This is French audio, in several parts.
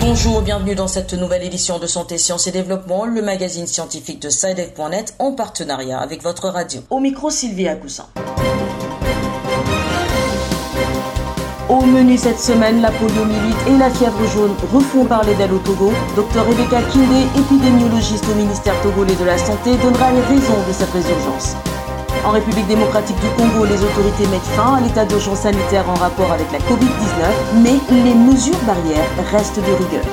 Bonjour, bienvenue dans cette nouvelle édition de Santé, Sciences et Développement, le magazine scientifique de SciDev.net en partenariat avec votre radio. Au micro, Sylvie Acoussin. Au menu cette semaine, la poliomyélite et la fièvre jaune refont parler d'elle au Togo. Dr Rebecca Kinde, épidémiologiste au ministère togolais de la Santé, donnera les raisons de cette résurgence. En République démocratique du Congo, les autorités mettent fin à l'état d'urgence sanitaire en rapport avec la Covid-19, mais les mesures barrières restent de rigueur.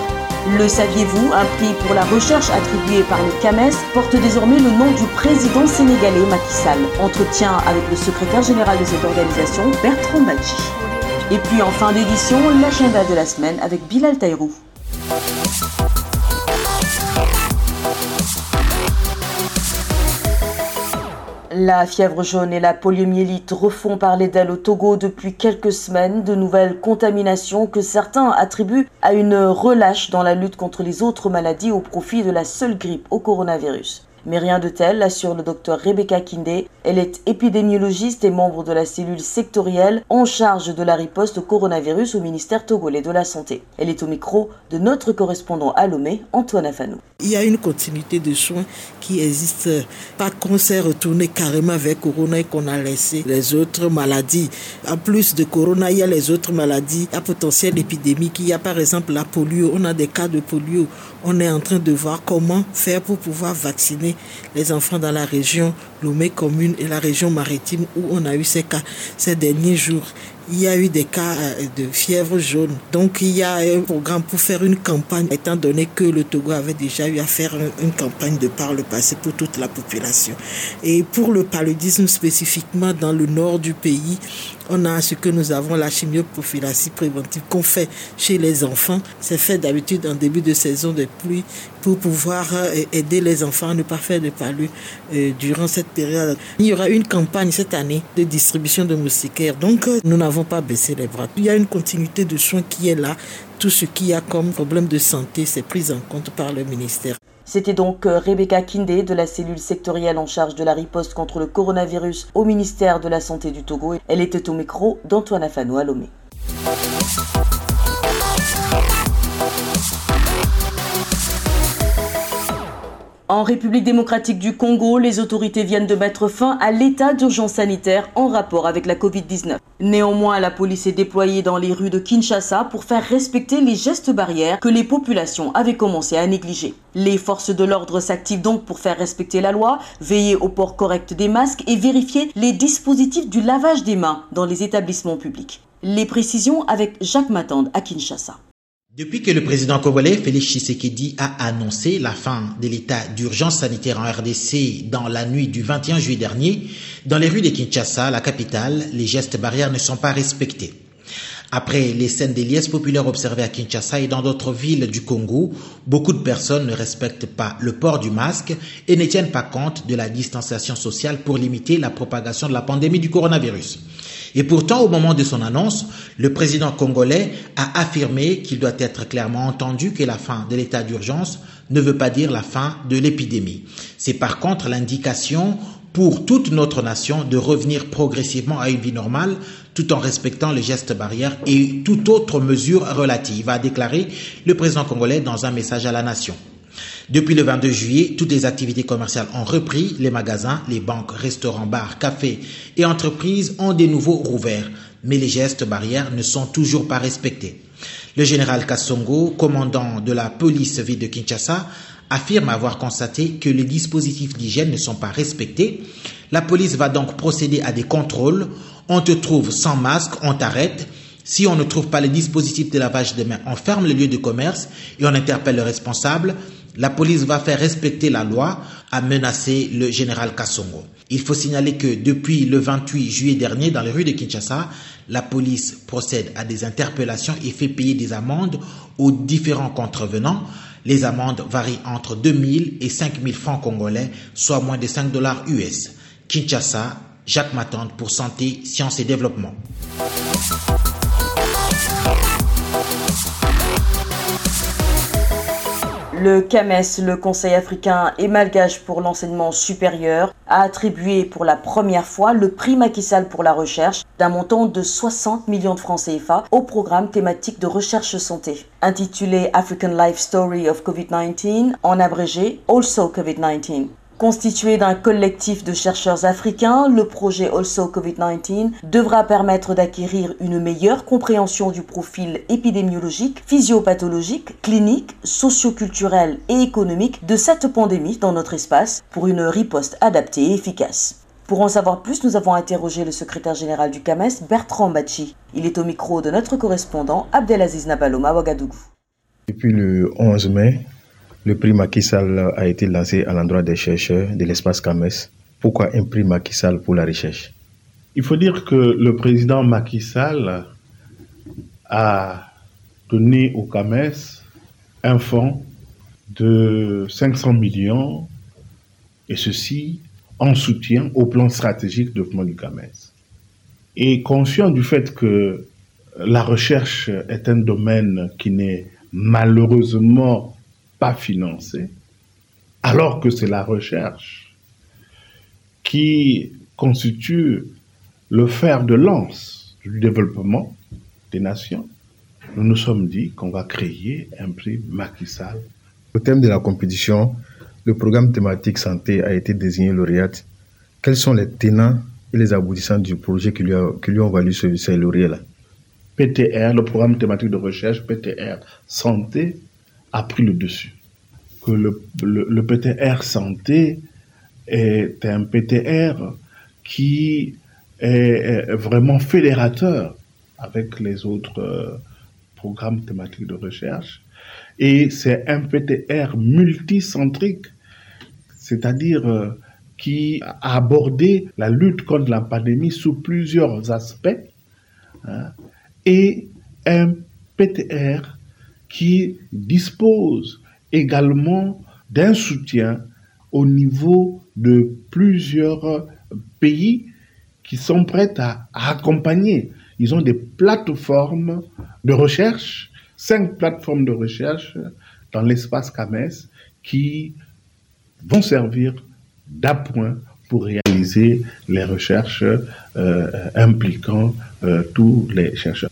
Le saviez-vous Un prix pour la recherche attribué par le CAMES porte désormais le nom du président sénégalais Macky Sall. Entretien avec le secrétaire général de cette organisation, Bertrand Badji. Et puis en fin d'édition, l'agenda de la semaine avec Bilal Taïrou. La fièvre jaune et la poliomyélite refont parler d'elle au Togo depuis quelques semaines, de nouvelles contaminations que certains attribuent à une relâche dans la lutte contre les autres maladies au profit de la seule grippe au coronavirus. Mais rien de tel, assure le docteur Rebecca Kinde. Elle est épidémiologiste et membre de la cellule sectorielle en charge de la riposte au coronavirus au ministère togolais de la Santé. Elle est au micro de notre correspondant à Lomé, Antoine Afanou. Il y a une continuité de soins qui existe, pas qu'on s'est retourné carrément avec Corona et qu'on a laissé les autres maladies. En plus de Corona, il y a les autres maladies à potentiel épidémique. Il y a par exemple la polio. On a des cas de polio. On est en train de voir comment faire pour pouvoir vacciner les enfants dans la région Lomé commune et la région maritime où on a eu ces cas ces derniers jours il y a eu des cas euh, de fièvre jaune. Donc il y a un programme pour faire une campagne, étant donné que le Togo avait déjà eu à faire une campagne de par le passé pour toute la population. Et pour le paludisme spécifiquement dans le nord du pays, on a ce que nous avons, la chimioprophylaxie préventive qu'on fait chez les enfants. C'est fait d'habitude en début de saison de pluie pour pouvoir euh, aider les enfants à ne pas faire de palud euh, durant cette période. Il y aura une campagne cette année de distribution de moustiquaires. Donc nous n'avons pas baissé les bras. Il y a une continuité de soins qui est là. Tout ce qu'il y a comme problème de santé, c'est pris en compte par le ministère. C'était donc euh, Rebecca Kinde de la cellule sectorielle en charge de la riposte contre le coronavirus au ministère de la Santé du Togo. Elle était au micro d'Antoine Afano à Lomé. En République démocratique du Congo, les autorités viennent de mettre fin à l'état d'urgence sanitaire en rapport avec la Covid-19. Néanmoins, la police est déployée dans les rues de Kinshasa pour faire respecter les gestes barrières que les populations avaient commencé à négliger. Les forces de l'ordre s'activent donc pour faire respecter la loi, veiller au port correct des masques et vérifier les dispositifs du lavage des mains dans les établissements publics. Les précisions avec Jacques Matande à Kinshasa. Depuis que le président congolais Félix Tshisekedi a annoncé la fin de l'état d'urgence sanitaire en RDC dans la nuit du 21 juillet dernier, dans les rues de Kinshasa, la capitale, les gestes barrières ne sont pas respectés. Après les scènes des liesses populaires observées à Kinshasa et dans d'autres villes du Congo, beaucoup de personnes ne respectent pas le port du masque et ne tiennent pas compte de la distanciation sociale pour limiter la propagation de la pandémie du coronavirus. Et pourtant, au moment de son annonce, le président congolais a affirmé qu'il doit être clairement entendu que la fin de l'état d'urgence ne veut pas dire la fin de l'épidémie. C'est par contre l'indication pour toute notre nation de revenir progressivement à une vie normale tout en respectant les gestes barrières et toute autre mesure relative, a déclaré le président congolais dans un message à la nation. Depuis le 22 juillet, toutes les activités commerciales ont repris. Les magasins, les banques, restaurants, bars, cafés et entreprises ont des nouveaux rouverts. Mais les gestes barrières ne sont toujours pas respectés. Le général Kassongo, commandant de la police ville de Kinshasa, affirme avoir constaté que les dispositifs d'hygiène ne sont pas respectés. La police va donc procéder à des contrôles. On te trouve sans masque, on t'arrête. Si on ne trouve pas les dispositifs de lavage de mains, on ferme le lieu de commerce et on interpelle le responsable. La police va faire respecter la loi, a menacé le général Kassongo. Il faut signaler que depuis le 28 juillet dernier, dans les rues de Kinshasa, la police procède à des interpellations et fait payer des amendes aux différents contrevenants. Les amendes varient entre 2000 et 5000 francs congolais, soit moins de 5 dollars US. Kinshasa, Jacques Matante pour Santé, Sciences et Développement. Le CAMES, le Conseil africain et malgache pour l'enseignement supérieur, a attribué pour la première fois le prix Macky Sall pour la recherche d'un montant de 60 millions de francs CFA au programme thématique de recherche santé. Intitulé African Life Story of COVID-19, en abrégé Also COVID-19. Constitué d'un collectif de chercheurs africains, le projet Also COVID-19 devra permettre d'acquérir une meilleure compréhension du profil épidémiologique, physiopathologique, clinique, socioculturel et économique de cette pandémie dans notre espace pour une riposte adaptée et efficace. Pour en savoir plus, nous avons interrogé le secrétaire général du CAMES, Bertrand Bachi. Il est au micro de notre correspondant Abdelaziz Nabaloma Ouagadougou. Depuis le 11 mai, le prix Macky Sall a été lancé à l'endroit des chercheurs de l'espace CAMES. Pourquoi un prix Macky Sall pour la recherche? Il faut dire que le président Macky Sall a donné au CAMES un fonds de 500 millions, et ceci en soutien au plan stratégique de développement du CAMES. Et conscient du fait que la recherche est un domaine qui n'est malheureusement pas financé, alors que c'est la recherche qui constitue le fer de lance du développement des nations, nous nous sommes dit qu'on va créer un prix Macky Sall. Au thème de la compétition, le programme thématique santé a été désigné lauréate. Quels sont les tenants et les aboutissants du projet qui lui, qui lui ont valu ce, ces lauréats-là? PTR, le programme thématique de recherche, PTR santé, a pris le dessus. Que le, le, PTR santé est un PTR qui est vraiment fédérateur avec les autres euh, programmes thématiques de recherche. Et c'est un PTR multicentrique, c'est-à-dire euh, qui a abordé la lutte contre la pandémie sous plusieurs aspects, hein, et un PTR qui dispose également d'un soutien au niveau de plusieurs pays qui sont prêts à, accompagner. Ils ont des plateformes de recherche, cinq plateformes de recherche dans l'espace CAMES qui vont servir d'appoint pour réaliser les recherches euh, impliquant euh, tous les chercheurs.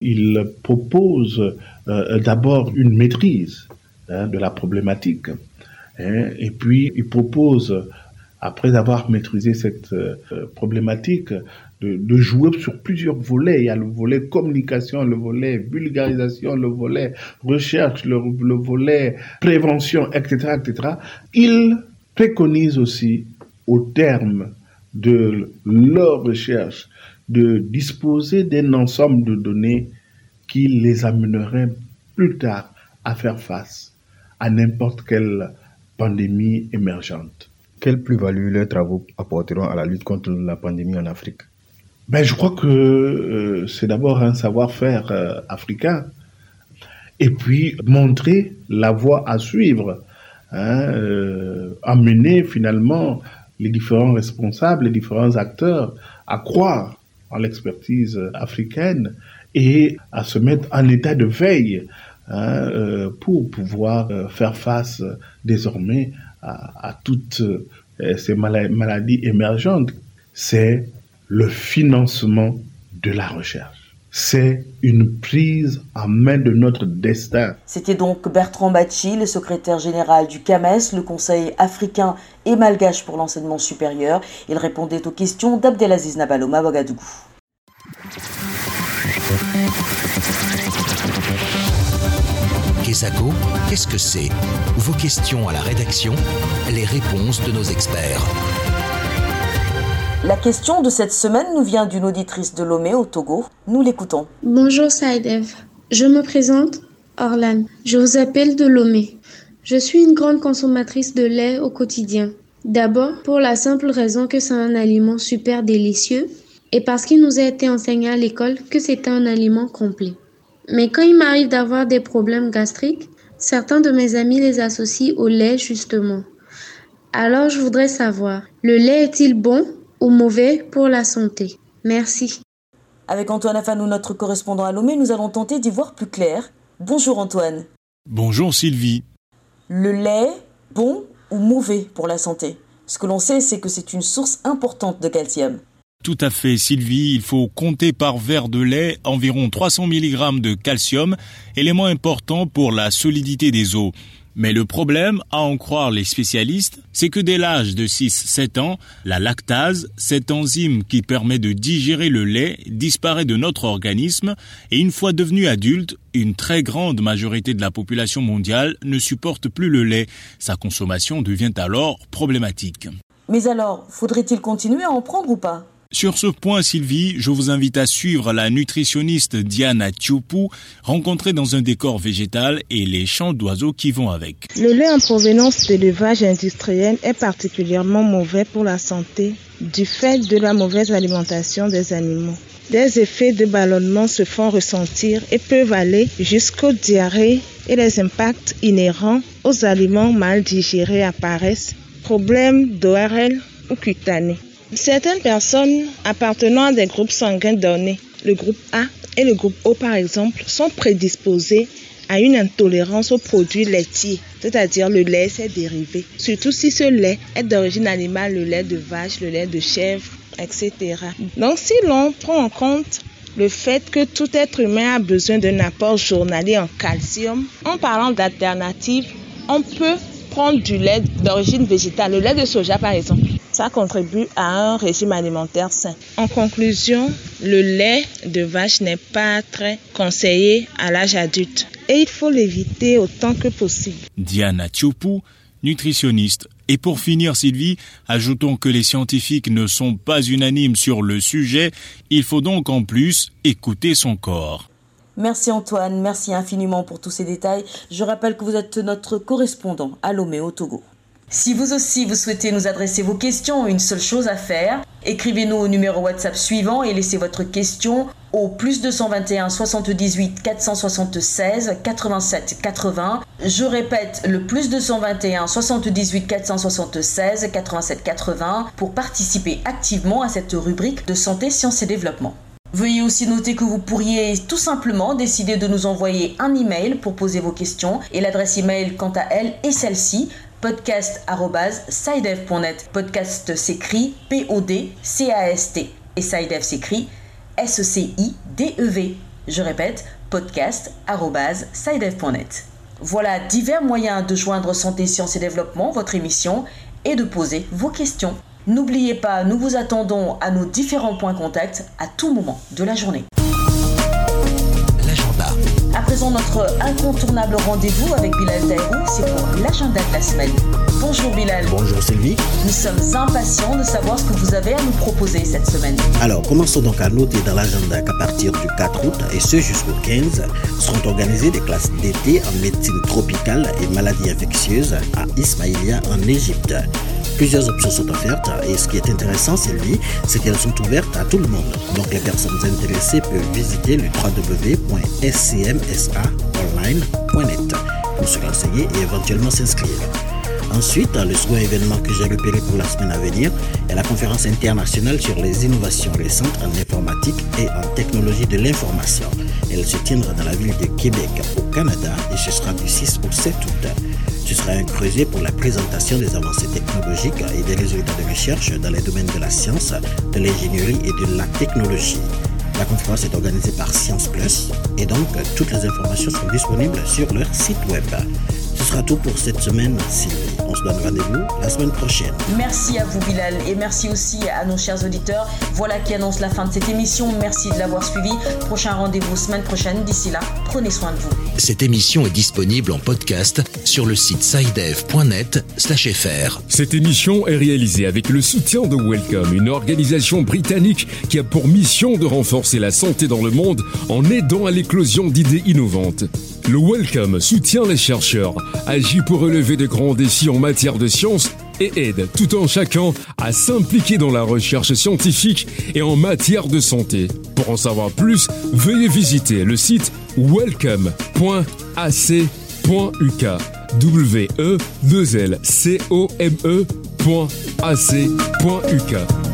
Il propose euh, d'abord une maîtrise hein, de la problématique. Hein, et puis, il propose, après avoir maîtrisé cette euh, problématique, de, jouer sur plusieurs volets. Il y a le volet communication, le volet vulgarisation, le volet recherche, le, le volet prévention, etc., etc. Il préconise aussi, au terme de leur recherche, de disposer d'un ensemble de données qui les amènerait plus tard à faire face à n'importe quelle pandémie émergente. Quelle plus-value leurs travaux apporteront à la lutte contre la pandémie en Afrique? Ben, Je crois que euh, c'est d'abord un savoir-faire euh, africain et puis montrer la voie à suivre, hein, euh, amener finalement les différents responsables, les différents acteurs à croire en l'expertise africaine et à se mettre en état de veille hein, euh, pour pouvoir euh, faire face désormais à, toutes euh, ces maladies émergentes. C'est le financement de la recherche c'est une prise en main de notre destin. C'était donc Bertrand Bachi, le secrétaire général du CAMES, le Conseil africain et malgache pour l'enseignement supérieur. Il répondait aux questions d'Abdelaziz Nabaloma Ouagadougou. Kesako, qu'est-ce que c'est? Vos questions à la rédaction, les réponses de nos experts. La question de cette semaine nous vient d'une auditrice de Lomé au Togo. Nous l'écoutons. Bonjour Saïdev. Je me présente, Orlan. Je vous appelle de Lomé. Je suis une grande consommatrice de lait au quotidien. D'abord, pour la simple raison que c'est un aliment super délicieux et parce qu'il nous a été enseigné à l'école que c'est un aliment complet. Mais quand il m'arrive d'avoir des problèmes gastriques, certains de mes amis les associent au lait justement. Alors je voudrais savoir, le lait est-il bon ou mauvais pour la santé Merci. Avec Antoine Afanou, notre correspondant à Lomé, nous allons tenter d'y voir plus clair. Bonjour Antoine. Bonjour Sylvie. Le lait, bon ou mauvais pour la santé? Ce que l'on sait, c'est que c'est une source importante de calcium. Tout à fait, Sylvie. Il faut compter par verre de lait environ 300 mg de calcium, élément important pour la solidité des os. Mais le problème, à en croire les spécialistes, c'est que dès l'âge de 6-7 ans, la lactase, cette enzyme qui permet de digérer le lait, disparaît de notre organisme et une fois devenu adulte, une très grande majorité de la population mondiale ne supporte plus le lait. Sa consommation devient alors problématique. Mais alors, faudrait-il continuer à en prendre ou pas? Sur ce point, Sylvie, je vous invite à suivre la nutritionniste Diana Tchoupou, rencontrée dans un décor végétal et les chants d'oiseaux qui vont avec. Le lait en provenance d'élevage industriel est particulièrement mauvais pour la santé du fait de la mauvaise alimentation des animaux. Des effets de ballonnement se font ressentir et peuvent aller jusqu'aux diarrhées et les impacts inhérents aux aliments mal digérés apparaissent, problèmes d'ORL ou cutanés. Certaines personnes appartenant à des groupes sanguins donnés, le groupe A et le groupe O par exemple, sont prédisposées à une intolérance aux produits laitiers, c'est-à-dire le lait et ses dérivés. Surtout si ce lait est d'origine animale, le lait de vache, le lait de chèvre, etc. Donc si l'on prend en compte le fait que tout être humain a besoin d'un apport journalier en calcium, en parlant d'alternatives, on peut prendre du lait d'origine végétale, le lait de soja par exemple. Ça contribue à un régime alimentaire sain. En conclusion, le lait de vache n'est pas très conseillé à l'âge adulte et il faut l'éviter autant que possible. Diana Tchoupou, nutritionniste. Et pour finir, Sylvie, ajoutons que les scientifiques ne sont pas unanimes sur le sujet. Il faut donc en plus écouter son corps. Merci Antoine, merci infiniment pour tous ces détails. Je rappelle que vous êtes notre correspondant à Lomé au Togo. Si vous aussi vous souhaitez nous adresser vos questions, une seule chose à faire, écrivez-nous au numéro WhatsApp suivant et laissez votre question au plus 221 78 476 87 80. Je répète le plus 221 78 476 87 80 pour participer activement à cette rubrique de santé, sciences et développement. Veuillez aussi noter que vous pourriez tout simplement décider de nous envoyer un email pour poser vos questions et l'adresse email quant à elle est celle-ci podcast.sidev.net. Podcast s'écrit P-O-D-C-A-S-T et Sidev s'écrit S-E-C-I-D-E-V. Je répète, podcast.sidev.net. Voilà divers moyens de joindre Santé, Sciences et Développement, votre émission, et de poser vos questions. N'oubliez pas, nous vous attendons à nos différents points contact à tout moment de la journée. À présent, notre incontournable rendez-vous avec Bilal Dairou, c'est pour l'agenda de la semaine. Bonjour Bilal. Bonjour Sylvie. Nous sommes impatients de savoir ce que vous avez à nous proposer cette semaine. Alors, commençons donc à noter dans l'agenda qu'à partir du 4 août et ce jusqu'au 15 seront organisées des classes d'été en médecine tropicale et maladies infectieuses à Ismaïlia en Égypte. Plusieurs options sont offertes et ce qui est intéressant, Sylvie, c'est qu'elles sont ouvertes à tout le monde. Donc les personnes intéressées peuvent visiter le www.scmsaonline.net pour se renseigner et éventuellement s'inscrire. Ensuite, le second événement que j'ai repéré pour la semaine à venir est la conférence internationale sur les innovations récentes en informatique et en technologie de l'information. Elle se tiendra dans la ville de Québec, au Canada, et ce sera du 6 au 7 août. Ce sera un creuset pour la présentation des avancées technologiques et des résultats de recherche dans les domaines de la science, de l'ingénierie et de la technologie. La conférence est organisée par Science Plus et donc toutes les informations sont disponibles sur leur site web. Ce sera tout pour cette semaine, Sylvie. On se donne rendez-vous la semaine prochaine. Merci à vous Bilal et merci aussi à nos chers auditeurs. Voilà qui annonce la fin de cette émission. Merci de l'avoir suivi. Prochain rendez-vous semaine prochaine. D'ici là, prenez soin de vous. Cette émission est disponible en podcast sur le site sidev.net/fr. Cette émission est réalisée avec le soutien de Welcome, une organisation britannique qui a pour mission de renforcer la santé dans le monde en aidant à l'éclosion d'idées innovantes. Le Welcome soutient les chercheurs, agit pour relever de grands défis en matière de sciences et aide tout en chacun à s'impliquer dans la recherche scientifique et en matière de santé. Pour en savoir plus, veuillez visiter le site welcome.ac.uk w e 2 l c o m e.ac.uk